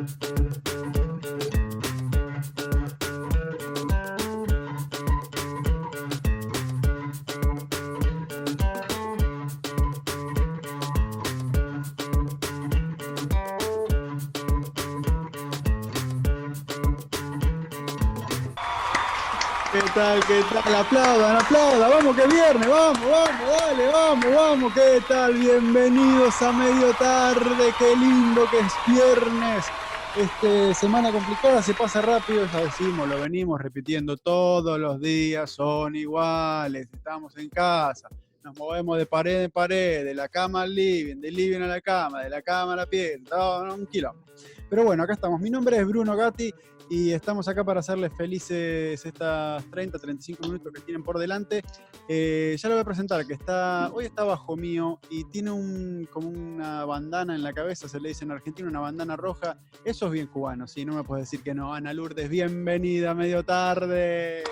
¿Qué tal? ¿Qué tal? Aplaudan, aplaudan. Vamos que es viernes, vamos, vamos, dale, vamos, vamos. ¿Qué tal? Bienvenidos a medio tarde. Qué lindo que es viernes. Este, semana complicada, se pasa rápido, ya decimos, lo venimos repitiendo todos los días, son iguales, estamos en casa, nos movemos de pared en pared, de la cama al living, del living a la cama, de la cama a la piel, todo un quilombo. Pero bueno, acá estamos. Mi nombre es Bruno Gatti y estamos acá para hacerles felices estas 30, 35 minutos que tienen por delante. Eh, ya lo voy a presentar, que está, hoy está bajo mío y tiene un, como una bandana en la cabeza, se le dice en Argentina, una bandana roja. Eso es bien cubano, sí, no me puedes decir que no. Ana Lourdes, bienvenida, medio tarde.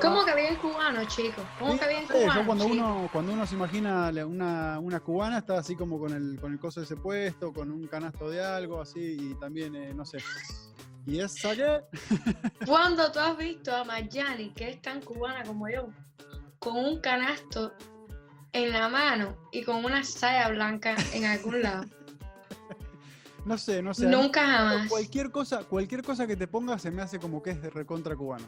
¿Cómo que bien cubano, chicos? ¿Cómo Sí, que bien no sé, yo cubano? cuando chico? uno, cuando uno se imagina una, una cubana, está así como con el, con el coso de ese puesto, con un canasto de algo, así, y también, eh, no sé. ¿Y esa qué? ¿Cuándo tú has visto a Mayani, que es tan cubana como yo, con un canasto en la mano y con una saya blanca en algún lado? No sé, no sé. Nunca jamás. Cualquier cosa, cualquier cosa que te pongas se me hace como que es de recontra cubano.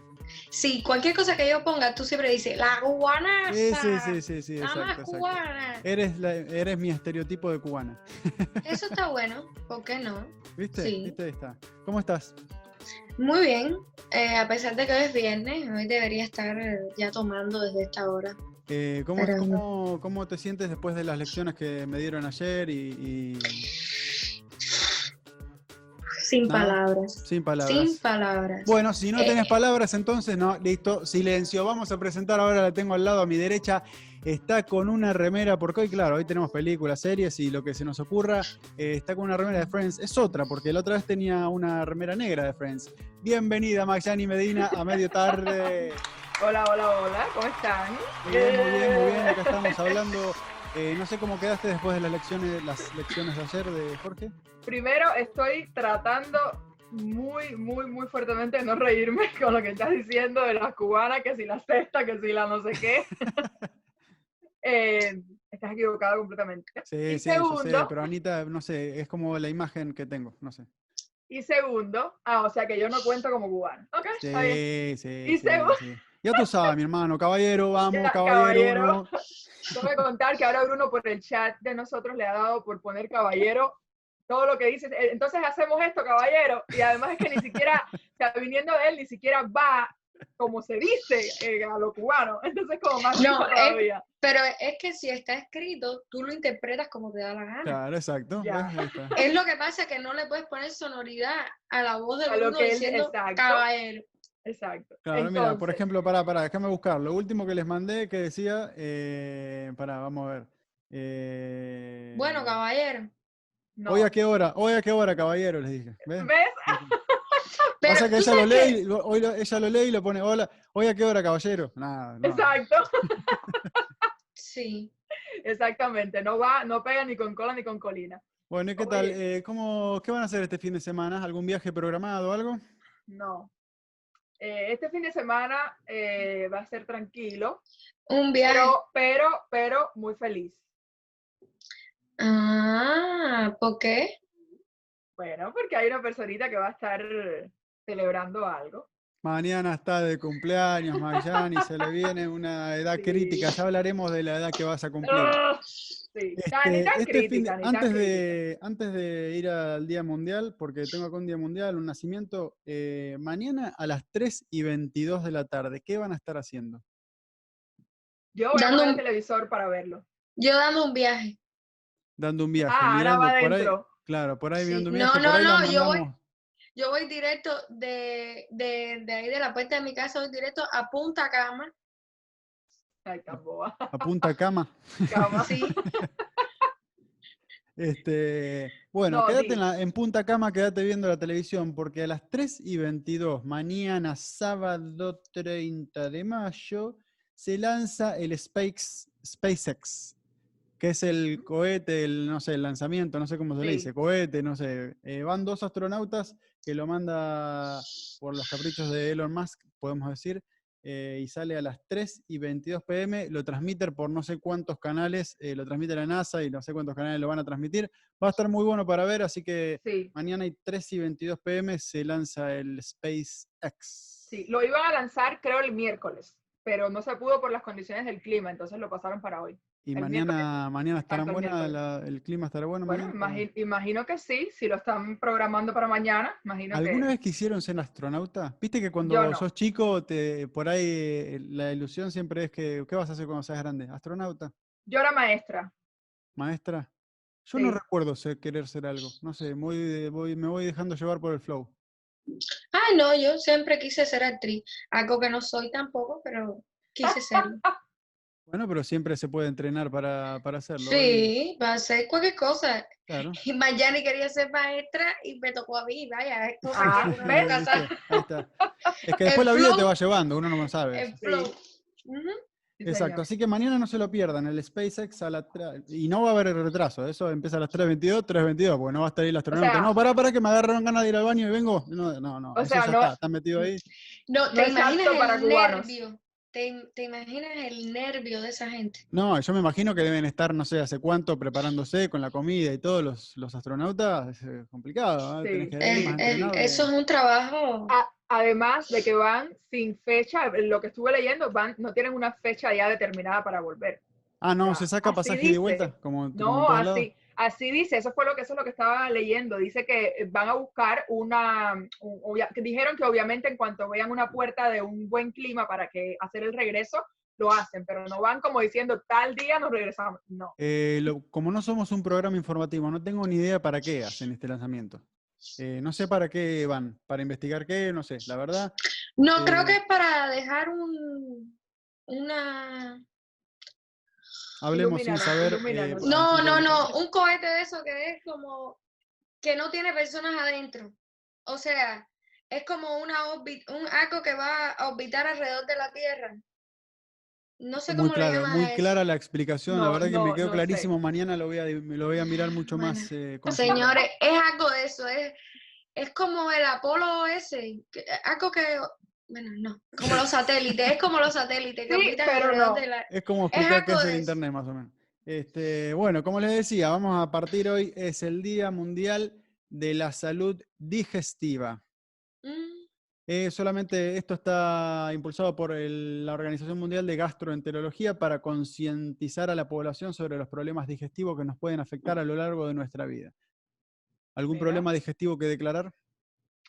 Sí, cualquier cosa que yo ponga, tú siempre dices, la cubana. Sí, sí, sí, sí, sí, La más exacto, exacto. cubana. Eres, la- eres mi estereotipo de cubana. Eso está bueno, ¿por qué no? ¿Viste? Sí. ¿Viste? Ahí está. ¿Cómo estás? Muy bien, eh, a pesar de que hoy es viernes, hoy debería estar eh, ya tomando desde esta hora. Eh, ¿cómo, Pero cómo- cómo te sientes después de las lecciones que me dieron ayer y, y Sin Nada. palabras. sin palabras? Sin palabras. Bueno, si no tenés Eh. palabras, entonces no, listo, silencio. Vamos a presentar ahora, la tengo al lado a mi derecha. Está con una remera, porque hoy, claro, hoy tenemos películas, series y lo que se nos ocurra. eh, está con una remera de Friends. Es otra, porque la otra vez tenía una remera negra de Friends. Bienvenida, Magyani Medina, a medio tarde. Hola, hola, hola, ¿cómo están? Muy bien, muy bien, muy bien. Acá estamos hablando. Eh, no sé cómo quedaste después de las lecciones, las lecciones de ayer de Jorge. Primero, estoy tratando muy, muy, muy fuertemente de no reírme con lo que estás diciendo de las cubanas, que si la cesta, que si la no sé qué. Eh, estás equivocado completamente. Sí, Y sí, yo sé, segundo- pero Anita, no sé, es como la imagen que tengo, no sé. Y segundo, ah, o sea que yo no cuento como cubana. Ok, está bien. Sí, sí. Y sí, segundo- sí. Ya tú sabes, mi hermano, caballero, vamos, Ya, caballero. caballero. uno. Tengo que contar que ahora Bruno por el chat de nosotros le ha dado por poner caballero todo lo que dice. eh, Entonces hacemos esto, caballero. Y además es que ni siquiera, o sea, viniendo de él, ni siquiera va como se dice eh, a lo cubano. Entonces como más No, rico es- todavía. Pero es que si está escrito, tú lo interpretas como te da la gana. Claro, exacto. Está. Es lo que pasa que no le puedes poner sonoridad a la voz de A lo Bruno que él- diciendo exacto. caballero. Exacto. Claro, mira, por ejemplo, pará, pará, déjame buscar. Lo último que les mandé que decía, eh, pará, vamos a ver. Eh, Bueno, caballero. no. ¿Hoy a qué hora? ¿Hoy a qué hora, caballero? Les dije. ¿Ves? ¿Ves? Pero Pasa que ella lo, lee, y lo- hoy lo- ella lo lee y lo pone, hola, ¿hoy a qué hora, caballero? Nada, no. Exacto. Sí. Exactamente. No va, no pega ni con cola ni con colina. Bueno, ¿y qué tal? Eh, ¿cómo, ¿Qué van a hacer este fin de semana? ¿Algún viaje programado o algo? No. Eh, este fin de semana eh, va a ser tranquilo, Un viaje. pero, pero, pero muy feliz. Ah, ¿por qué? Bueno, porque hay una personita que va a estar celebrando algo. Mañana está de cumpleaños, Mayani, se le viene una edad Sí. crítica. Ya hablaremos de la edad que vas a cumplir. Este, tan este crítica, antes, de, antes de ir al Día Mundial, porque tengo acá un Día Mundial, un nacimiento, eh, mañana a las 3 y 22 de la tarde, ¿qué van a estar haciendo? Yo voy a dando el un- televisor para verlo. Yo dando un viaje. Dando un viaje, Ah, ahora mirando va por ahí. Claro, por ahí Sí. viendo un No, viaje. no, no, yo voy-. Yo voy directo de, de, de ahí de la puerta de mi casa, voy directo a Punta Cama. Ay, tan boba. A punta cama. Cama. Sí. Este, bueno, No, quédate en, la- en Punta Cama, quédate viendo la televisión, porque a las 3 y 22, mañana sábado 30 de mayo, se lanza el Space, SpaceX. que es el cohete, el, no sé, el lanzamiento, no sé cómo se le dice, cohete, no sé. eh, van dos astronautas que lo manda por los caprichos de Elon Musk, podemos decir, eh, y sale a las 3 y 22 pm, lo transmite por no sé cuántos canales, eh, lo transmite la NASA y no sé cuántos canales lo van a transmitir. Va a estar muy bueno para ver, así que Sí, mañana y 3 y 22 pm se lanza el SpaceX. sí. Lo iban a lanzar creo el miércoles, pero no se pudo por las condiciones del clima, entonces lo pasaron para hoy. Y el mañana, mañana estará buena, la- el clima estará bueno. Bueno, mañana? imagi- imagino que sí, si lo están programando para mañana, imagino ¿Alguna que... vez quisieron ser astronauta? Viste que cuando no. sos chico, te, por ahí eh, la ilusión siempre es que, ¿qué vas a hacer cuando seas grande? ¿Astronauta? Yo era maestra. ¿Maestra? Yo no recuerdo ser- querer ser algo. No sé, muy voy- me voy dejando llevar por el flow. Ah, no, yo siempre quise ser actriz. Algo que no soy tampoco, pero quise serlo. Bueno, pero siempre se puede entrenar para, para hacerlo. Sí, va a hacer cualquier cosa. claro. Y Mayani quería ser maestra y me tocó a mí, vaya, es cosa Ah. ¿Viste? Ahí está. Es que El después la vida te va llevando, uno no lo sabe. El Exacto, así que mañana no se lo pierdan, el SpaceX a las 3, y no va a haber retraso, eso empieza a las 3.22, 3.22, porque no va a estar ahí el astronauta. sea- no, pará, pará, que me agarraron ganas de ir al baño y vengo. No, no, no, O eso sea, ya no- está, está metido ahí. No, No te es imaginas apto para el cubanos. Te, im- te imaginas el nervio de esa gente. No, yo me imagino que deben estar, no sé, hace cuánto preparándose con la comida y todos los, los astronautas, es eh, complicado, ¿eh? Sí. Que El- el- eso es un trabajo. A- además de que van sin fecha, lo que estuve leyendo, van, no tienen una fecha ya determinada para volver. Ah, no, sea, se saca pasaje y de vuelta, como, No, así, así dice, eso fue lo que eso es lo que estaba leyendo. Dice que van a buscar una, un- obvia- que dijeron que obviamente en cuanto vean una puerta de un buen clima para que hacer el regreso, lo hacen, pero no van como diciendo tal día nos regresamos. No. Eh, lo- como no somos un programa informativo, no tengo ni idea para qué hacen este lanzamiento. Eh, no sé para qué van, para investigar qué, no sé, la verdad. No, creo eh, que es para dejar un, una... Hablemos sin saber. eh, No, no, no, un cohete de eso que es como que no tiene personas adentro. O sea, es como una un algo que va a orbitar alrededor de la Tierra. No sé Muy cómo le claro, muy eso. clara la explicación, la No, verdad que me quedó no sé. clarísimo. Mañana lo voy a, me lo voy a mirar mucho Bueno, más. eh, con calma. Señores, es algo de eso, es, es como el Apolo ese, que- algo que, bueno, no, como los satélites, es como los satélites que Sí, orbitan pero alrededor no. de la... Es como Es explicar qué algo es el internet, más o menos. Este, bueno, como les decía, vamos a partir hoy, es el Día Mundial de la Salud Digestiva. Mm, Eh, solamente esto está impulsado por el- la Organización Mundial de Gastroenterología para concientizar a la población sobre los problemas digestivos que nos pueden afectar a lo largo de nuestra vida. ¿Algún Mira. problema digestivo que declarar?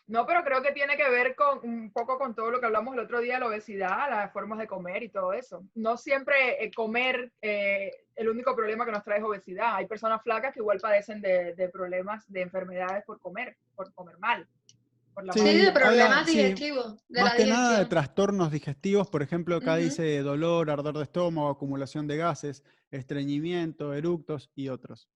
No, pero creo que tiene que ver con un poco con todo lo que hablamos el otro día, la obesidad, las formas de comer y todo eso. No siempre eh, comer, eh, el único problema que nos trae es obesidad. Hay personas flacas que igual padecen de, de problemas, de enfermedades por comer, por comer mal. Por la Sí, de habla- problemas sí, digestivos, de Más la que nada de trastornos digestivos, por ejemplo, acá dice dolor, ardor de estómago, acumulación de gases, estreñimiento, eructos y otros.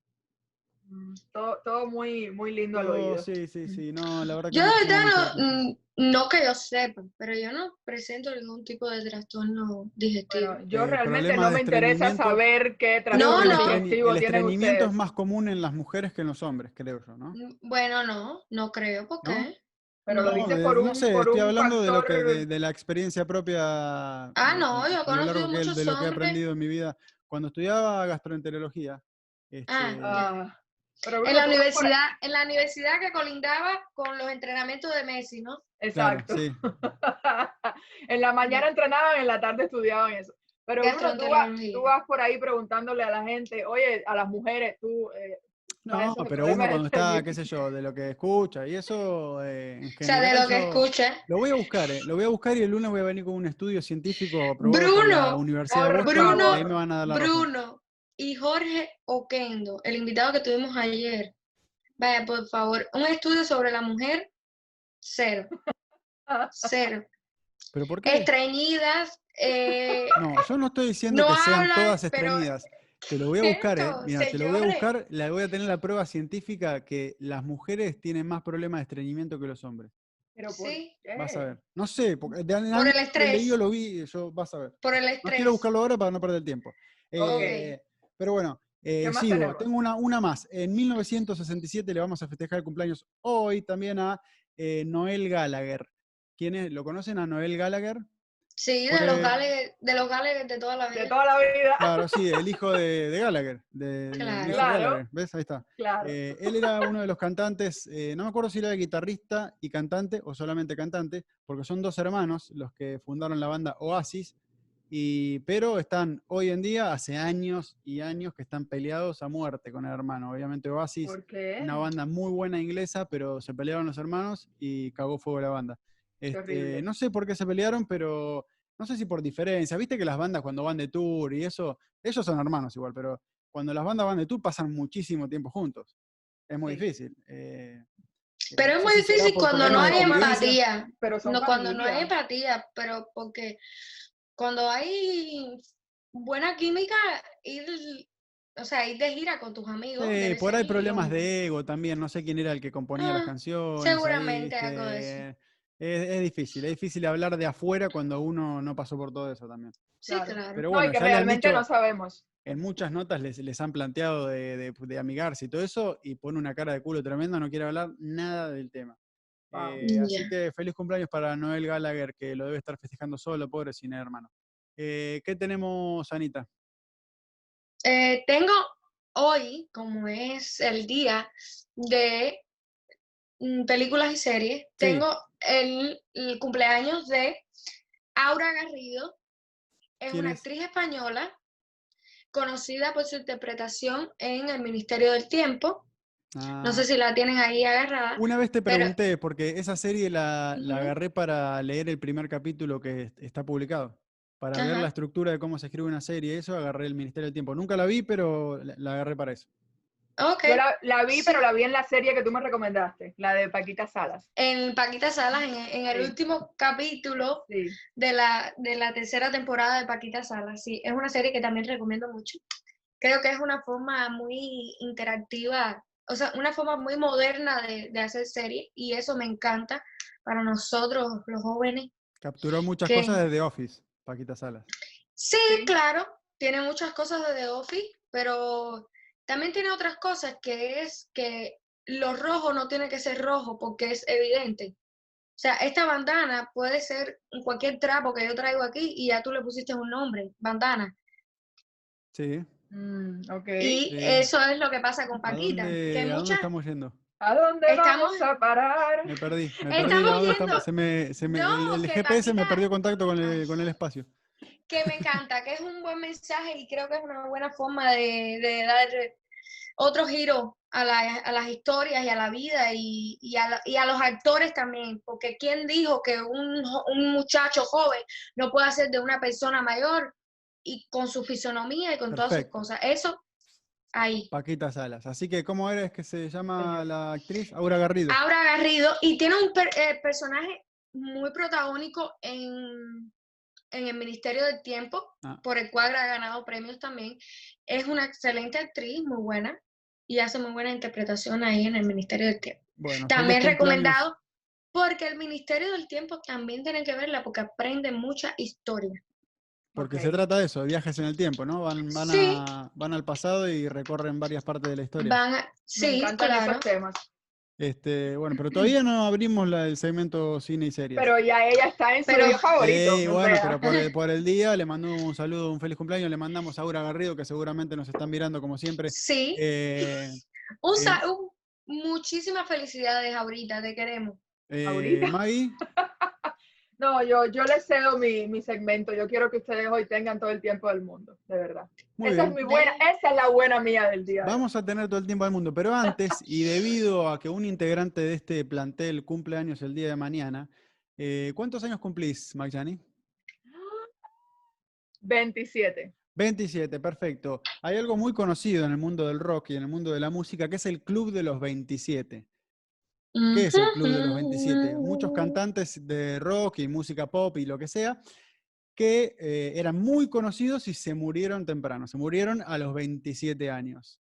Mm, Todo, todo muy, muy lindo al Todo- oído. sí, sí, sí, no, la verdad que Yo no de verdad no, mm, no que yo sepa, pero yo no presento ningún tipo de trastorno digestivo. Bueno, yo Eh, realmente no me interesa saber qué trastorno el no. estreñi- digestivo el tienen estreñimiento ustedes. es más común en las mujeres que en los hombres, creo yo, ¿no? Mm, Bueno, no, no creo, ¿por ¿No? qué? Pero lo No, dices de- por un, no sé, por estoy un hablando de lo que factor- de, de la experiencia propia. Ah, no, yo lo que- muchos de lo que he aprendido en mi vida. Cuando estudiaba gastroenterología, este, Ah, En Bruno, la universidad, en la universidad que colindaba con los entrenamientos de Messi, ¿no? claro, Exacto. sí. en la mañana entrenaban, en la tarde estudiaban eso. Pero Bruno, tú vas, tú vas por ahí preguntándole a la gente, oye, a las mujeres, tú... eh, No, pero uno de cuando está, estreñimiento. qué sé yo, de lo que escucha y eso, eh, en O sea, de general lo que escucha. Lo voy a buscar, eh, lo voy a buscar y el lunes voy a venir con un estudio científico aprobado por la Bruno, Universidad de por Boston Bruno, ahí me van a dar la razón. Y Jorge Oquendo, el invitado que tuvimos ayer. Vaya, por favor, un estudio sobre la mujer, cero. Cero. ¿Pero por qué? Estreñidas, eh, No, yo no estoy diciendo No que sean hablan, todas pero- estreñidas. Te lo voy a buscar, ¿eh? Mira, te lo voy a buscar, la voy a tener la prueba científica que las mujeres tienen más problemas de estreñimiento que los hombres. Pero por sí, qué? Vas a ver. No sé, porque de Por el Yo estrés. lo vi, yo vas a ver. por el No estrés. quiero buscarlo ahora para no perder el tiempo. Ok. Eh, Pero bueno, Eh, ¿Qué más sigo, tenemos? tengo una, una más. En 1967 le vamos a festejar el cumpleaños hoy también a eh, Noel Gallagher. ¿Quiénes lo conocen a Noel Gallagher? Sí, de los Gallagher, de los Gallagher de toda la vida. De toda la vida. Claro, sí, el hijo de, de Gallagher. de- Claro. Gallagher. ¿Ves? Ahí está. Claro. Eh, él era uno de los cantantes, eh, no me acuerdo si era guitarrista y cantante o solamente cantante, porque son dos hermanos los que fundaron la banda Oasis, y, pero están hoy en día, hace años y años que están peleados a muerte con el hermano. Obviamente Oasis, ¿Por qué? una banda muy buena inglesa, pero se pelearon los hermanos y cagó fuego la banda. Este, no sé por qué se pelearon, pero no sé si por diferencia. Viste que las bandas cuando van de tour y eso, ellos son hermanos igual, pero cuando las bandas van de tour pasan muchísimo tiempo juntos. Es muy Sí. difícil. eh, Pero no es muy difícil cuando no hay empatía. Pero No, cuando no hay empatía, pero porque cuando hay buena química, ir, o sea, ir de gira con tus amigos. Sí, por ahí problemas de ego también. No sé quién era el que componía las Ah, canciones. ahí, seguramente algo de este, Es, es difícil, es difícil hablar de afuera cuando uno no pasó por todo eso también. Sí, Claro. claro. Pero No, bueno, y que realmente dicho- no sabemos. en muchas notas les, les han planteado de, de- de amigarse y todo eso, y pone una cara de culo tremenda, no quiere hablar nada del tema. Wow. Eh, así que feliz cumpleaños para Noel Gallagher, que lo debe estar festejando solo, pobre sin hermano. Eh, ¿Qué tenemos, Anita? Eh, tengo hoy, como es el día de mm, películas y series, tengo el, el cumpleaños de Aura Garrido. Es ¿Quién una es? actriz española conocida por su interpretación en El Ministerio del Tiempo. No Ah, sé si la tienen ahí agarrada. Una vez te pero- pregunté, porque esa serie la, la agarré para leer el primer capítulo que est- está publicado. Para ver la estructura de cómo se escribe una serie, eso agarré el Ministerio del Tiempo. Nunca la vi, pero la, la agarré para eso. Ok. Yo la, la vi, Sí. pero la vi en la serie que tú me recomendaste, la de Paquita Salas. En Paquita Salas, en, en el Sí. último capítulo Sí. de la, de la tercera temporada de Paquita Salas. Sí, es una serie que también recomiendo mucho. Creo que es una forma muy interactiva, o sea, una forma muy moderna de, de hacer serie y eso me encanta para nosotros, los jóvenes. Capturó muchas cosas de The Office, Paquita Salas. Sí, Sí. claro, tiene muchas cosas de The Office, pero también tiene otras cosas que es que lo rojo no tiene que ser rojo porque es evidente. O sea, esta bandana puede ser cualquier trapo que yo traigo aquí y ya tú le pusiste un nombre, bandana. Sí. Mm, ok. Y eso es lo que pasa con ¿A Paquita, dónde, que a dónde estamos yendo? ¿A dónde Estamos- vamos a parar? Me perdí. Me perdí. Estamos ¿a dónde yendo- estamos? Se me, se me- No, el, GPS me perdió contacto con el, con el espacio. que me encanta, que es un buen mensaje y creo que es una buena forma de, de dar otro giro a, la- a las historias y a la vida y, y a la- y a los actores también, porque ¿quién dijo que un, un muchacho joven no puede ser de una persona mayor y con su fisonomía y con todas sus cosas? Eso, ahí. Paquita Salas. Así que, ¿cómo era? Es que se llama la actriz Aura Garrido. Aura Garrido y tiene un per- eh, personaje muy protagónico en, en el Ministerio del Tiempo, Ah. por el cual ha ganado premios también. Es una excelente actriz, muy buena, y hace muy buena interpretación ahí en el Ministerio del Tiempo. Bueno, También recomendado, porque el Ministerio del Tiempo también tienen que verla, porque aprende mucha historia. Porque Ok. se trata de eso, de viajes en el tiempo, ¿no? Van, van, Sí. a, van al pasado y recorren varias partes de la historia. Van a- Me sí, encantan claro. esos temas. Este, bueno, pero todavía no abrimos la- el segmento cine y series. Pero ya ella está en su Pero- video favorito. Sí, o bueno, sea. pero por el, por el día le mando un saludo, un feliz cumpleaños, le mandamos a Aura Garrido, que seguramente nos están mirando como siempre. Sí, Eh, un, eh, un- muchísimas felicidades ahorita, te queremos. eh, Ahorita. Maggie, No, yo, yo les cedo mi, mi segmento. Yo quiero que ustedes hoy tengan todo el tiempo del mundo, de verdad. muy esa bien. es mi buena, esa es la buena mía del día. Vamos a tener todo el tiempo del mundo, pero antes, y debido a que un integrante de este plantel cumple años el día de mañana, eh, ¿cuántos años cumplís, Magyani? 27. 27, perfecto. Hay algo muy conocido en el mundo del rock y en el mundo de la música, que es el Club de los 27. ¿Qué es el Club de los 27? Muchos cantantes de rock y música pop y lo que sea, que eh, eran muy conocidos y se murieron temprano, se murieron a los 27 años.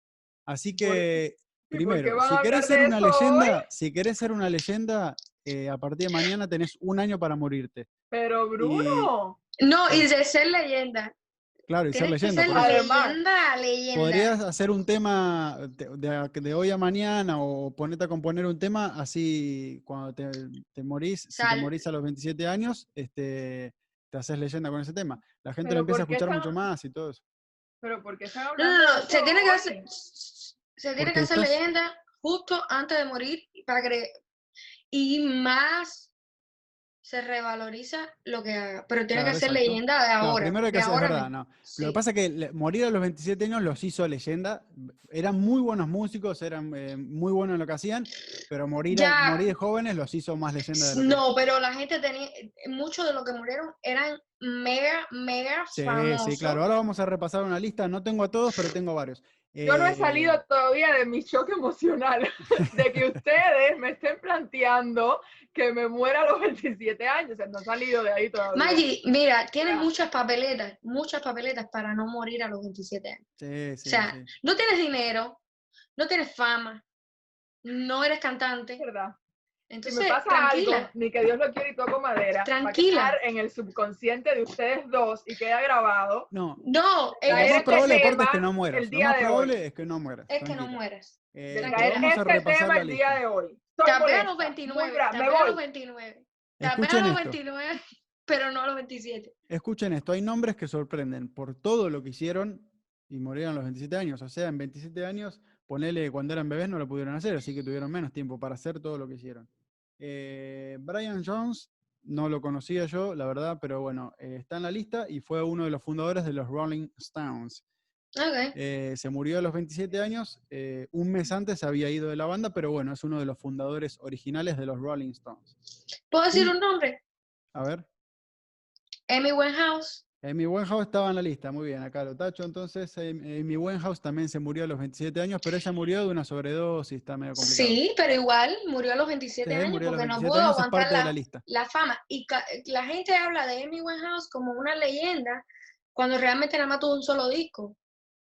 Así que, ¿Y por qué primero, si a querés ser una leyenda, si querés ser una leyenda, eh, a partir de mañana tenés un año para morirte. Pero Bruno, No, y de ser leyenda. Claro, y ser que leyenda. ser por eso. Además, leyenda, leyenda. Podrías hacer un tema de, de- de hoy a mañana o ponerte a componer un tema así cuando te, te morís, si te morís a los 27 años, este, te haces leyenda con ese tema. La gente lo empieza a ¿por qué escuchar mucho más y todo eso. Pero porque están No, hablando no, de no, se tiene que hacer, se tiene Porque que hacer estás- leyenda justo antes de morir para que y más se revaloriza lo que haga, pero tiene Claro, que ser exacto. leyenda de No, ahora. primero hay que de hacer, es verdad, no. Lo Sí. que pasa es que morir a los 27 años los hizo leyenda. Eran muy buenos músicos, eran eh, muy buenos en lo que hacían, pero morir, a- morir de jóvenes los hizo más leyenda de lo que- No, pero la gente tenía, muchos de los que murieron eran mega, mega Sí, famosos. sí, claro. Ahora vamos a repasar una lista. No tengo a todos, pero tengo varios. Yo no he Eh, salido todavía de mi shock emocional de que ustedes me estén planteando que me muera a los 27 años. O sea, no he salido de ahí todavía. Maggie, mira, tienes muchas papeletas, muchas papeletas para no morir a los 27 años. Sí, sí, o sea, sí. no tienes dinero, no tienes fama, no eres Es cantante. verdad. Si Entonces, me pasa tranquila. algo, ni que Dios lo quiera y toco madera, Tranquila. va a quedar en el subconsciente de ustedes dos y queda grabado. No, No, lo más este probable aparte es tema que no mueras. el Lo día más de hoy. probable es que no mueras. es que no mueras. Eh, vamos a este repasar tema la el lista. día de hoy. Estoy Tal vez a molesta, los muy 29, bra- tal me vez a los voy. 29. Tal vez a Escuchen los esto. 29, pero no a los 27. Escuchen esto. Hay nombres que sorprenden por todo lo que hicieron y murieron a los 27 años. O sea, en 27 años, ponele cuando eran bebés no lo pudieron hacer, así que tuvieron menos tiempo para hacer todo lo que hicieron. Eh, Brian Jones, no lo conocía yo, la verdad, pero bueno, eh, está en la lista y fue uno de los fundadores de los Rolling Stones. Ok. Eh, se murió a los 27 años, un mes antes había ido de la banda, pero bueno, es uno de los fundadores originales de los Rolling Stones. ¿Puedo decir un nombre? A ver, Amy Winehouse. Amy Winehouse estaba en la lista, muy bien, acá lo tacho. Entonces, Amy Winehouse también se murió a los 27 años, pero ella murió de una sobredosis, está medio complicado. Sí, pero igual murió a los 27 Sí, años porque no 27 pudo aguantar la, la lista. la fama. Y la gente habla de Amy Winehouse como una leyenda cuando realmente nada más tuvo un solo disco.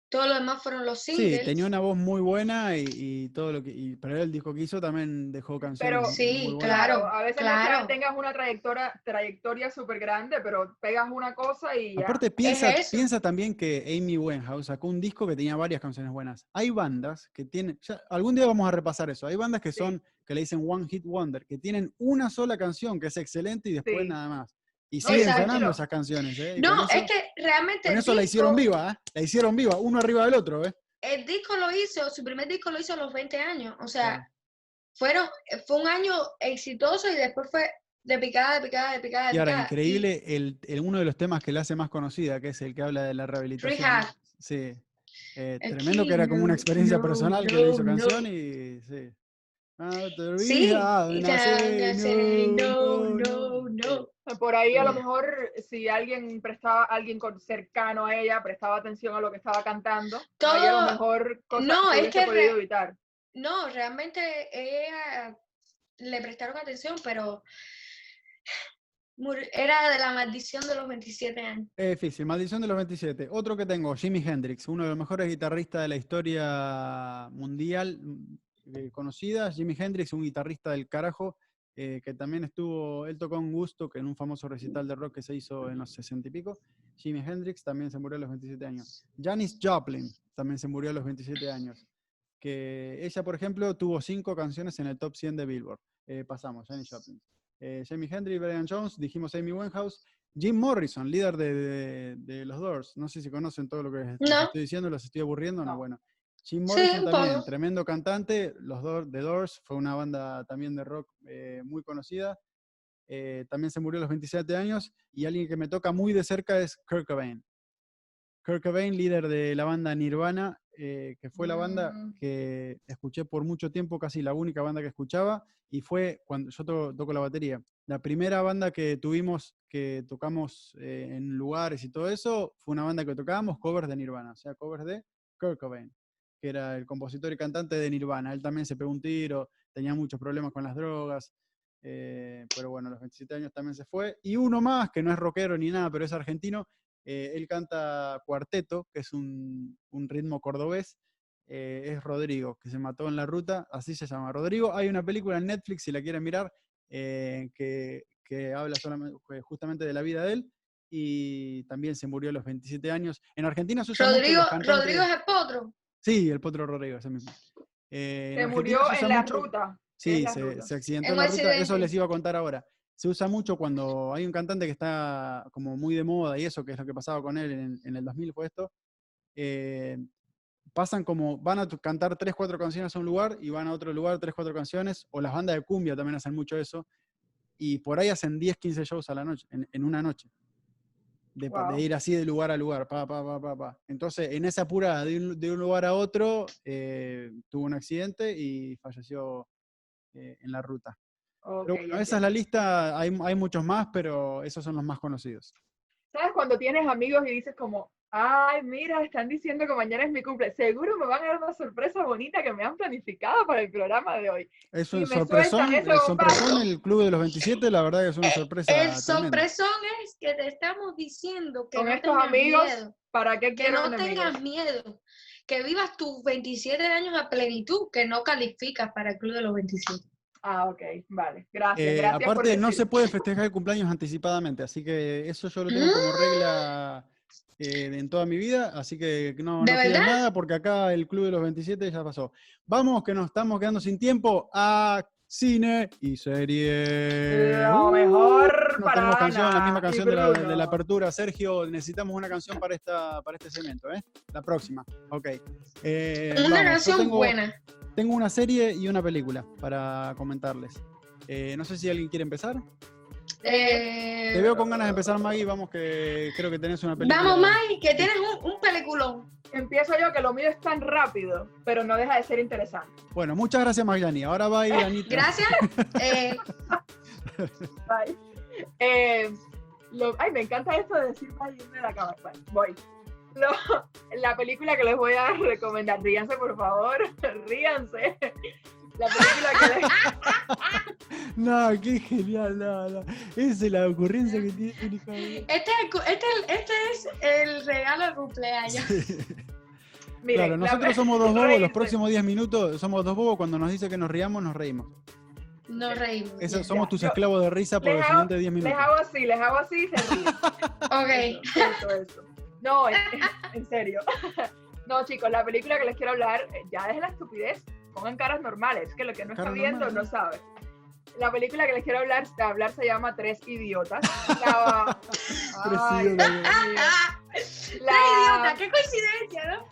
Todo lo demás fueron los Sí, singles. tenía una voz muy buena y, y todo lo que. Y, pero el disco que hizo también dejó canciones. Pero- muy Sí, claro. a veces no claro. tengas una trayectoria, trayectoria súper grande, pero pegas una cosa y ya. Aparte, piensa, piensa también que Amy Winehouse sacó un disco que tenía varias canciones buenas. Hay bandas que tienen, ya, algún día vamos a repasar eso, hay bandas que Sí. son, que le dicen One Hit Wonder, que tienen una sola canción que es excelente y después Sí. nada más. Y No, siguen exacto. sonando esas canciones. ¿eh? No, eso, es que realmente con eso la hicieron viva, ¿eh? La hicieron viva, uno arriba del otro, ¿eh? El disco lo hizo, su primer disco lo hizo a los 20 años. O sea, fueron, fue un año exitoso y después fue de picada, de picada, de picada, de Y ahora, picada. increíble, el, el- uno de los temas que la hace más conocida, que es el que habla de la rehabilitación. Rehab. Sí. Eh, Aquí tremendo que era como una experiencia no, personal que le hizo canción y sí. Ah, te Sí, ya sé, no, no, no, no. Por ahí a lo mejor si alguien prestaba, alguien cercano a ella prestaba atención a lo que estaba cantando, ahí a lo mejor cosas No, que es que podido re- evitar. No, realmente ella le prestaron atención, pero era de la maldición de los 27 años. Es difícil, Maldición de los 27. Otro que tengo, Jimi Hendrix, uno de los mejores guitarristas de la historia mundial mm, eh, conocida. Jimi Hendrix, un guitarrista del carajo, eh, que también estuvo, él tocó un gusto que en un famoso recital de rock que se hizo en los 60 y pico. Jimi Hendrix también se murió a los 27 años. Janis Joplin también se murió a los 27 años. Que ella, por ejemplo, tuvo cinco canciones en el top 100 de Billboard. Eh, pasamos, Janis Joplin. Eh, Jimi Hendrix, Brian Jones, dijimos Amy Winehouse, Jim Morrison, líder de, de- de los Doors. No sé si conocen todo lo que No. estoy diciendo, los estoy aburriendo. No, No. bueno. Jim Morrison también, tremendo cantante. Los Doors, The Doors fue una banda también de rock eh, muy conocida. Eh, también se murió a los 27 años. Y alguien que me toca muy de cerca es Kurt Cobain. Kurt Cobain, líder de la banda Nirvana, eh, que fue la banda Mm. que escuché por mucho tiempo, casi la única banda que escuchaba, y fue cuando yo to- toco la batería. La primera banda que tuvimos, que tocamos eh, en lugares y todo eso, fue una banda que tocábamos covers de Nirvana, o sea, covers de Kurt Cobain, que era el compositor y cantante de Nirvana. Él también se pegó un tiro, tenía muchos problemas con las drogas, eh, pero bueno, a los 27 años también se fue. Y uno más, que no es rockero ni nada, pero es argentino, eh, él canta cuarteto, que es un, un ritmo cordobés, eh, es Rodrigo, que se mató en la ruta, así se llama Rodrigo. Hay una película en Netflix, si la quieren mirar, eh, que, que habla solamente, justamente de la vida de él. y también se murió a los 27 años. En Argentina se Rodrigo, Rodrigo es el potro. Sí, el Potro Rodrigo, ese mismo. Eh, Se murió en la mucho- ruta. Sí, en se, ruta. se accidentó En en la ruta. Eso les iba a contar ahora. Se usa mucho cuando hay un cantante que está como muy de moda y eso, que es lo que pasaba con él en, en el 2000 fue esto. eh, pasan como, van a cantar tres, cuatro canciones a un lugar y van a otro lugar tres, cuatro canciones, o las bandas de cumbia también hacen mucho eso, y por ahí hacen 10, 15 shows a la noche, en, en una noche. De, ir así de lugar a lugar, pa, pa, pa, pa, pa. Entonces, en esa apurada de un, de un lugar a otro, eh, tuvo un accidente y falleció eh, en la ruta. Ok, Pero bueno, esa es la lista, hay, hay muchos más, pero esos son los más conocidos. ¿Sabes cuando tienes amigos y dices como, ay, mira, están diciendo que mañana es mi cumple? Seguro me van a dar una sorpresa bonita que me han planificado para el programa de hoy. Es un sorpresón, el sorpresón, bombazo. el Club de los 27, la verdad que es una sorpresa El tremenda. sorpresón es que te estamos diciendo que Con no estos tengas amigos, miedo, ¿Para qué que no tengas miedo, que vivas tus 27 años a plenitud, que no calificas para el club de los 27. Ah, ok, vale. Gracias, Eh, gracias por aparte, no se puede festejar el cumpleaños anticipadamente, así que eso yo lo tengo como regla eh, en toda mi vida, así que no, no nada porque acá el Club de los 27 ya pasó. Vamos, que nos estamos quedando sin tiempo a cine y serie. Lo mejor no para tenemos canción, la misma canción de la, de la Bruno. apertura. Sergio, necesitamos una canción para, esta, para este segmento, ¿eh? La próxima. Ok. Eh, Una vamos, canción tengo- buena. Tengo una serie y una película para comentarles. Eh, no sé si alguien quiere empezar. Eh, Te veo con ganas de empezar, Maggie. Vamos, que creo que tenés una película. Vamos, Mai, que tienes un, un peliculón. Empiezo yo, que lo mío es tan rápido, pero no deja de ser interesante. Bueno, muchas gracias, Maglani. Ahora va ir Anita. Gracias. Eh, Bye. Eh, lo- ay, me encanta esto de decir ay, irme de la cama. Bueno, voy. Lo- la película que les voy a recomendar, ríanse por favor, ríanse. La película que les, No, qué genial. No, no. Esa es la ocurrencia que tiene el hijo de- este, es este, este es el regalo de cumpleaños. miren, Claro, la nosotros somos dos bobos. Los próximos 10 minutos somos dos bobos. Cuando nos dice que nos riamos, nos reímos. Nos reímos. Eso, ya. somos tus yo- esclavos de risa por les los siguientes 10 Les minutos. hago así, les hago así y se ríen. Ok. Eso, eso, eso. No, en, en serio. No, chicos, la película que les quiero hablar, eh, ya es la estupidez. Pongan caras normales, que lo que no está viendo no sabe. La película que les quiero hablar, hablar se llama Tres Idiotas. La, Ay, idiotas. Dios mío. La- ¡Qué idiota! ¡Qué coincidencia, ¿no?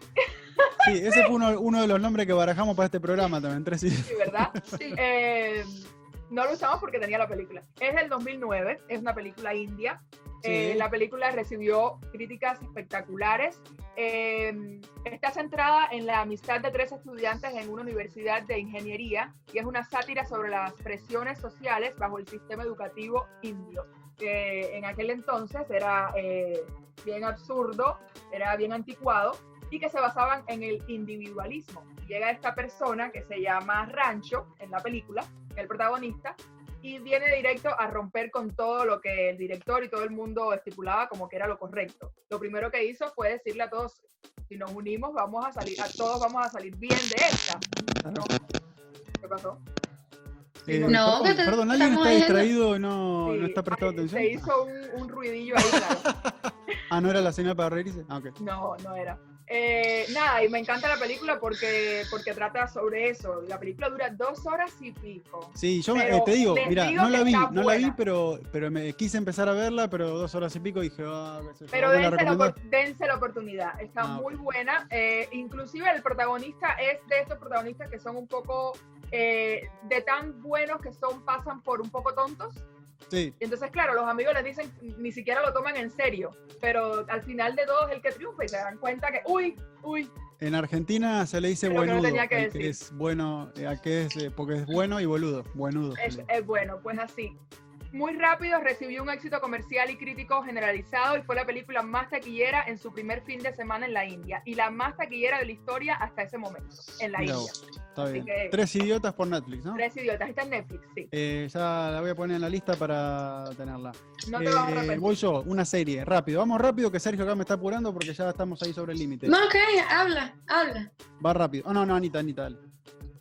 Sí, ese fue uno, uno de los nombres que barajamos para este programa también. Tres idiotas. Sí, ¿verdad? Sí. Eh, no lo usamos porque tenía la película. Es del 2009, es una película india. Eh, Sí. la película recibió críticas espectaculares. Eh, está centrada en la amistad de tres estudiantes en una universidad de ingeniería y es una sátira sobre las presiones sociales bajo el sistema educativo indio, que en aquel entonces era eh, bien absurdo, era bien anticuado y que se basaban en el individualismo. Llega esta persona que se llama Rancho en la película, el protagonista, y viene directo a romper con todo lo que el director y todo el mundo estipulaba como que era lo correcto. Lo primero que hizo fue decirle a todos, si nos unimos vamos a salir, a todos vamos a salir bien de esta. No. ¿Qué pasó? Eh, No, perdón, que te- perdón, alguien está distraído y no, no está prestando ay, atención. Se hizo un, un ruidillo ahí, claro. Ah, ¿no era la señal para reírse? Ah. No, no era. Eh, nada, y me encanta la película porque, porque trata sobre eso. La película dura dos horas y pico. Sí, yo eh, te digo, mira, no la vi, no la vi, buena. pero, pero me quise empezar a verla, pero dos horas y pico dije, ah, Pero ¿vos la dense la, dense la oportunidad, está Ah, muy buena. eh, inclusive el protagonista es de estos protagonistas que son un poco, eh, de tan buenos que son, pasan por un poco tontos. Sí, Entonces, claro, los amigos les dicen, ni siquiera lo toman en serio, pero al final de todo es el que triunfa y se dan cuenta que, uy, uy, en Argentina se le dice Creo que no buenudo, que al que es bueno, eh, al que es, eh, porque es bueno y boludo, buenudo. es, es bueno, pues así. Muy rápido recibió un éxito comercial y crítico generalizado y fue la película más taquillera en su primer fin de semana en la India y la más taquillera de la historia hasta ese momento en la India. vos, está Así bien. que- Tres idiotas por Netflix, ¿no? Tres idiotas, está en Netflix, sí. Eh, ya la voy a poner en la lista para tenerla. No te vas a Eh, voy yo, una serie, rápido. Vamos rápido, que Sergio acá me está apurando porque ya estamos ahí sobre el límite. No, ok, habla, habla. Va rápido. Oh, no, no, Anita, Anita, dale.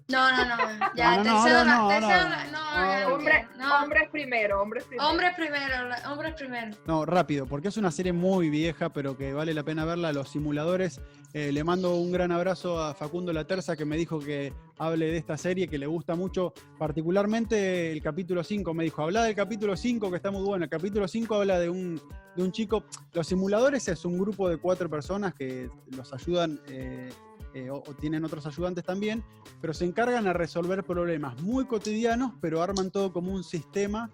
No, no, no. Ya, No, no, te no, la- no, te ahora. cedo la- no, Hombre, no. Hombres primero, hombres primero. Hombres primero, hombres primero. No, rápido, porque es una serie muy vieja, pero que vale la pena verla. Los simuladores. Eh, le mando un gran abrazo a Facundo La Terza, que me dijo que hable de esta serie, que le gusta mucho, particularmente el capítulo 5. Me dijo, habla del capítulo 5, que está muy bueno. El capítulo 5 habla de un, de un chico. Los simuladores es un grupo de cuatro personas que los ayudan. eh, eh, o, o tienen otros ayudantes también, pero se encargan a resolver problemas muy cotidianos, pero arman todo como un sistema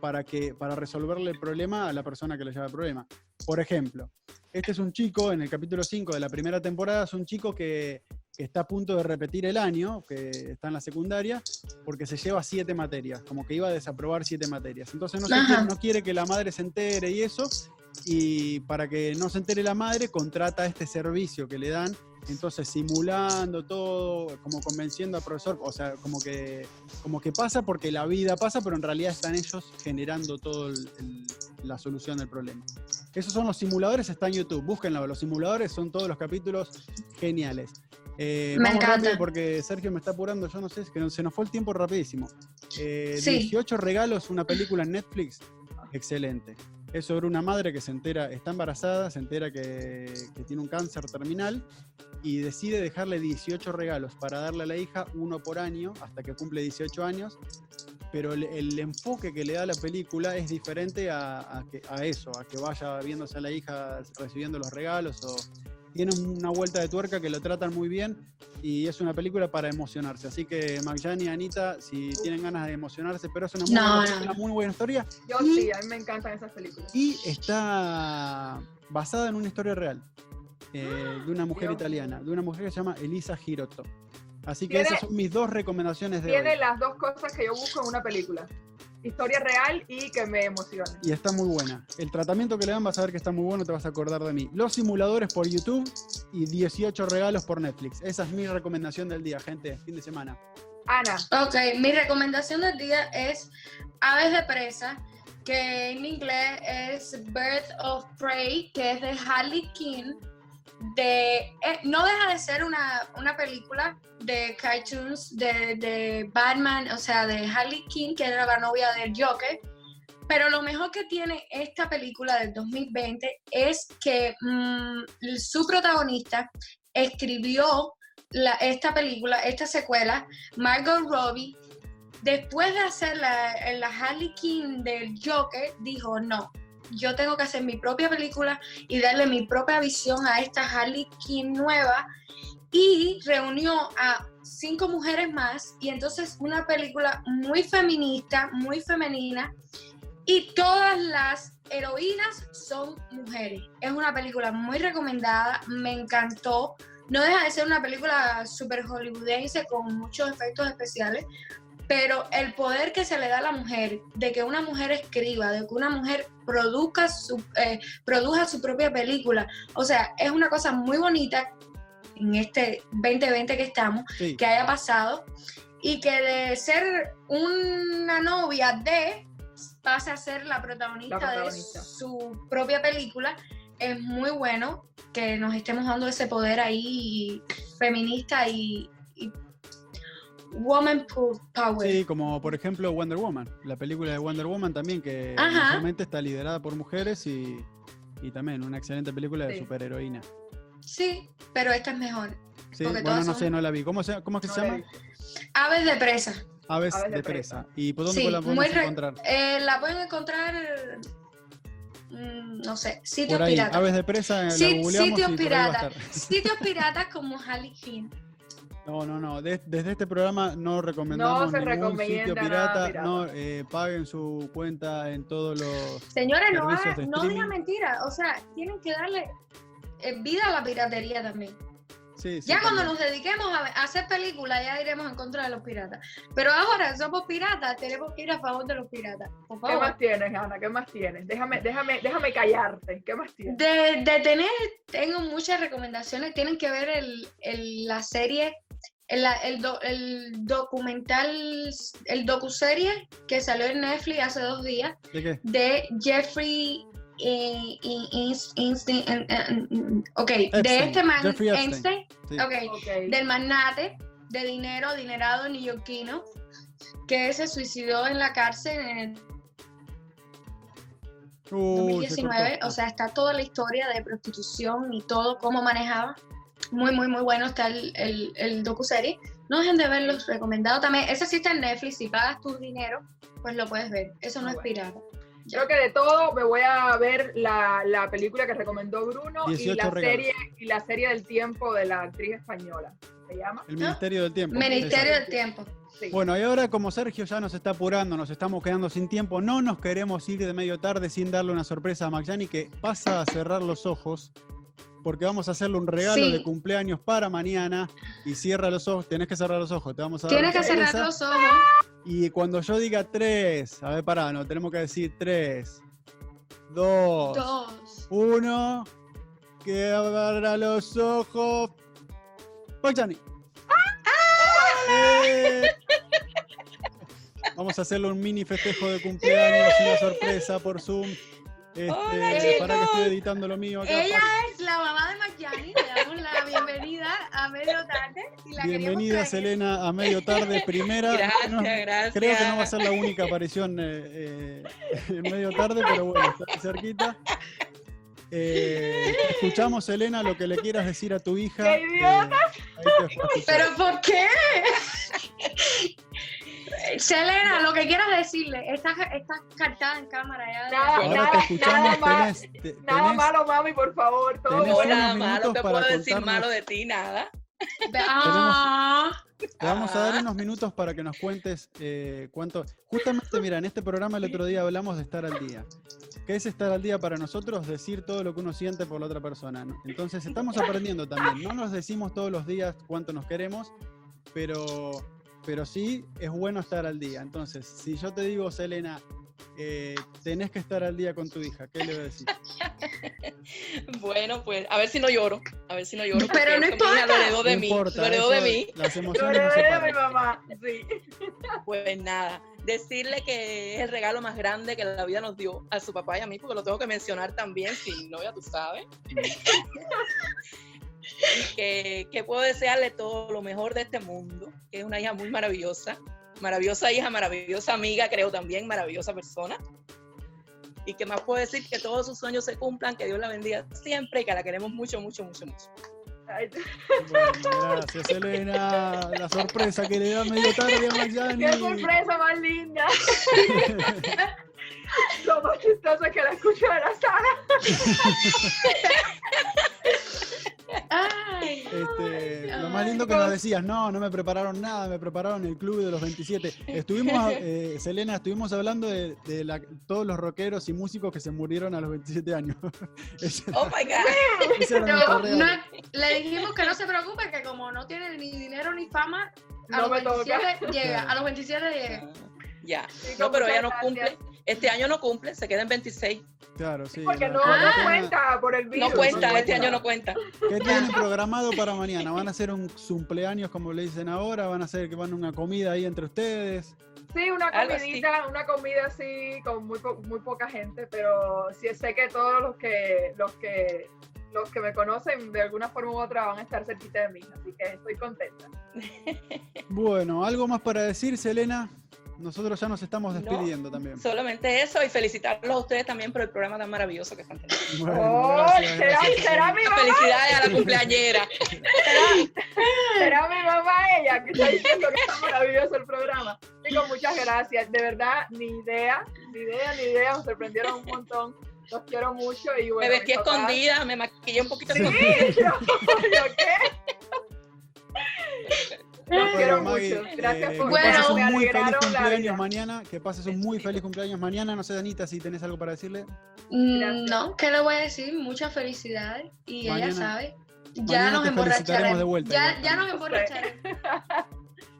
para, que, para resolverle el problema a la persona que le lleva el problema. Por ejemplo, este es un chico, en el capítulo 5 de la primera temporada, es un chico que, que está a punto de repetir el año, que está en la secundaria, porque se lleva siete materias, como que iba a desaprobar siete materias. Entonces no, se Ajá. quiere, no quiere que la madre se entere y eso, y para que no se entere la madre, contrata este servicio que le dan, entonces simulando todo, como convenciendo al profesor, o sea, como que, como que pasa porque la vida pasa, pero en realidad están ellos generando toda la solución del problema. Esos son los simuladores, está en YouTube, búsquenlo, los simuladores son todos los capítulos geniales. Eh, Me encanta. porque Sergio me está apurando, yo no sé, es que se nos fue el tiempo rapidísimo. Eh, Sí. 18 regalos, una película en Netflix, excelente. Es sobre una madre que se entera, está embarazada, se entera que, tiene un cáncer terminal y decide dejarle 18 regalos para darle a la hija, uno por año, hasta que cumple 18 años. Pero el, enfoque que le da la película es diferente a, a a eso, a que vaya viéndose a la hija recibiendo los regalos. O, tiene una vuelta de tuerca que lo tratan muy bien y es una película para emocionarse. Así que Magyani y Anita, si tienen ganas de emocionarse, pero es una muy, No, buena, no, no. muy buena historia Yo Y- sí, a mí me encantan esas películas. y está basada en una historia real eh, de una mujer Dios italiana, de una mujer que se llama Elisa Girotto. Así que esas son mis dos recomendaciones de Tiene hoy. las dos cosas que yo busco en una película. Historia real y que me emocione. Y está muy buena. El tratamiento que le dan vas a ver que está muy bueno, te vas a acordar de mí. Los simuladores por YouTube y 18 regalos por Netflix. Esa es mi recomendación del día, gente. Fin de semana. Ana, Ok, mi recomendación del día es Aves de Presa, que en inglés es Birth of Prey, que es de Harley Quinn. De, eh, no deja de ser una, una película de cartoons de, de Batman, o sea, de Harley Quinn, que era la novia del Joker. Pero lo mejor que tiene esta película del 2020 es que mm, su protagonista escribió la- esta película, esta secuela, Margot Robbie, después de hacer la, la Harley Quinn del Joker, dijo, no, yo tengo que hacer mi propia película y darle mi propia visión a esta Harley Quinn nueva y reunió a cinco mujeres más y entonces una película muy feminista, muy femenina y todas las heroínas son mujeres. Es una película muy recomendada, me encantó. No deja de ser una película super hollywoodense con muchos efectos especiales, pero el poder que se le da a la mujer, de que una mujer escriba, de que una mujer produzca su, eh, produzca su propia película, o sea, es una cosa muy bonita en este 2020 que estamos, Sí. que haya pasado, y que de ser una novia de pase a ser la protagonista, La protagonista. de su propia película, es muy bueno que nos estemos dando ese poder ahí feminista y, y woman po- power. Sí, como por ejemplo Wonder Woman, la película de Wonder Woman también, que realmente está liderada por mujeres y, y también una excelente película de Sí. superheroína. Sí, pero esta es mejor. Sí, Porque bueno, no son- sé, no la vi. ¿Cómo, se, cómo es que No se la llama? Aves de presa. Aves, Aves de, de presa. presa. ¿Y por dónde Sí, la podemos re- encontrar? Eh, la pueden encontrar, mm, no sé, sitios piratas. Aves de presa, la Sí, sitios piratas. Sitios piratas como Harley Quinn. No, no, no. de- desde este programa no recomendamos se ningún sitio nada pirata. pirata. No eh, paguen su cuenta en todos los. Señores, no, de no streaming. digan mentiras. O sea, tienen que darle eh, vida a la piratería también. Sí, sí, ya cuando nos dediquemos a, hacer películas, ya iremos en contra de los piratas. Pero ahora somos piratas, tenemos que ir a favor de los piratas. Por ¿Qué más tienes, Ana? ¿Qué más tienes? Déjame, déjame, déjame callarte. ¿Qué más tienes? De, de tener, tengo muchas recomendaciones. Tienen que ver el, el- la serie, el, el, do- el documental, el docuserie que salió en Netflix hace dos días ¿De qué? de Jeffrey. eh, Einstein, eh, mm, ok, de este man Jeffrey Epstein. Einstein, Sí. ok, Ok. del magnate de dinero, adinerado neoyorquino, que se suicidó en la cárcel en el se 2019. cortó. O sea, está toda la historia de prostitución y todo, cómo manejaba. Muy, muy, muy bueno está el, el, el docuserie. No dejen de verlos, recomendado también. Ese sí está en Netflix, si pagas tu dinero, pues lo puedes ver. Eso no Ah, es bueno. pirata. Creo que de todo me voy a ver la, la película que recomendó Bruno y 18 la, regalos. serie, y la serie del tiempo de la actriz española. ¿Se llama? El Ministerio del Tiempo. Ministerio del Tiempo. Sí. Bueno, y ahora como Sergio ya nos está apurando, nos estamos quedando sin tiempo, no nos queremos ir de medio tarde sin darle una sorpresa a Magyani que pasa a cerrar los ojos porque vamos a hacerle un regalo Sí. de cumpleaños para mañana y cierra los ojos, tenés que cerrar los ojos, te vamos a Tienes que cerrar los ojos. Y cuando yo diga tres, a ver, pará, no, tenemos que decir tres, dos, Dos. uno, que abra los ojos. Magyani. Eh. Vamos a hacerle un mini festejo de cumpleaños, una sorpresa por Zoom. Este, Hola, para que estoy editando lo mío acá. Ella es la mamá de Magyani. Le damos la bienvenida a medio tarde. Y la Bienvenida. Selena a medio tarde, primera. Gracias, No, gracias. Creo que no va a ser la única aparición eh, eh, en medio tarde, pero bueno, está cerquita. Eh, escuchamos, Selena, lo que le quieras decir a tu hija. ¡Qué idiota! eh. ¿Pero por qué? Selena, lo que quieras decirle. Estás, estás cartada en cámara ya. Nada, Ahora nada, te escuchamos, nada más- tenés, te- Nada tenés- malo, mami, por favor. Todo No, nada malo, te puedo decir contarnos- malo de ti, nada. Ah, Te vamos a dar Ajá. unos minutos para que nos cuentes eh, cuánto. Justamente, mira, en este programa el otro día hablamos de estar al día. ¿Qué es estar al día para nosotros? Decir todo lo que uno siente por la otra persona. ¿no? Entonces, estamos aprendiendo también. No nos decimos todos los días cuánto nos queremos, pero, pero sí es bueno estar al día. Entonces, si yo te digo, Selena, eh, tenés que estar al día con tu hija, ¿qué le voy a decir? Bueno, pues a ver si no lloro. A ver si no lloro. Pero no importa. Lo heredó de no mí. importa, lo heredó de mí. Las emociones no se mi paran. mamá. Sí. Pues nada, decirle que es el regalo más grande que la vida nos dio a su papá y a mí, porque lo tengo que mencionar también, si no, ya tú sabes. y que, que puedo desearle todo lo mejor de este mundo, que es una hija muy maravillosa, maravillosa hija, maravillosa amiga, creo también, maravillosa persona. Y que más puedo decir que todos sus sueños se cumplan, que Dios la bendiga siempre y que la queremos mucho, mucho, mucho, mucho. Bueno, gracias, Elena. La sorpresa que le da medio tarde a Magyani. ¡Qué sorpresa más linda! Lo más chistoso es que la escucho de la sala. ay. Este, lo más lindo que nos decías, no, no me prepararon nada, me prepararon el club de los 27. Estuvimos, eh, Selena, estuvimos hablando de, de la- todos los rockeros y músicos que se murieron a los 27 años. Oh my God. No, no, le dijimos que no se preocupe, que como no tiene ni dinero ni fama, a No los me toca. 27 llega. A los 27 llega. Ah, Ya. No, pero ella no cumple. Este año no cumple, se queda en 26. Claro, sí. Porque no, cuenta por el virus. No cuenta, no este cuenta. año no cuenta. ¿Qué tienen programado para mañana? ¿Van a hacer un cumpleaños como le dicen ahora? ¿Van a hacer que van a una comida ahí entre ustedes? Sí, una comidita, una comida así con muy, po- muy poca gente, pero sí sé que todos los que, los que los que me conocen de alguna forma u otra van a estar cerquita de mí, así que estoy contenta. Bueno, ¿algo más para decir, Selena? Nosotros ya nos estamos No. despidiendo también. Solamente eso y felicitarlos a ustedes también por el programa tan maravilloso que están teniendo. Bueno, Oh, gracias, ¿será, gracias. será mi mamá, Felicidades a la cumpleañera. será mi mamá ella que está diciendo que está maravilloso el programa. Chicos, muchas gracias. De verdad, ni idea, ni idea, ni idea. Me sorprendieron un montón. Los quiero mucho y bueno. Me vestí escondida, me maquillé un poquito Sí, escondida. yo, yo qué. Los quiero mucho. Gracias eh, por que Bueno, pases un muy feliz cumpleaños mañana. Que pases un muy feliz cumpleaños mañana. No sé, Anita, si tenés algo para decirle. Mm, Gracias. No, ¿qué le voy a decir? Muchas felicidades. Y Mañana- ella sabe. Ya nos emborracharemos. de vuelta, Ya, ya nos emborracharemos.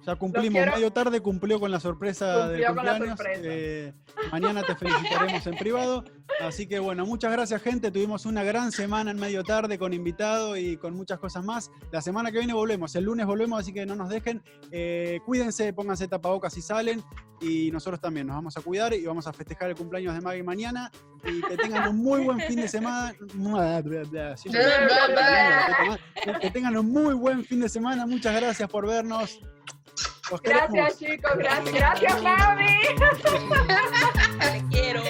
Ya cumplimos medio tarde, cumplió con la sorpresa del Cumplió con la cumpleaños. sorpresa. eh, mañana te felicitaremos en privado. Así que bueno, muchas gracias, gente. Tuvimos una gran semana en medio tarde con invitado y con muchas cosas más. La semana que viene volvemos, el lunes volvemos, así que no nos dejen. Eh, cuídense, pónganse tapabocas si salen. Y nosotros también nos vamos a cuidar y vamos a festejar el cumpleaños de Maggie mañana. Y que tengan un muy buen fin de semana. Que tengan un muy buen fin de semana. Muchas gracias por vernos. Los queremos. Gracias, chicos. Gracias, gracias, Mami. Te quiero.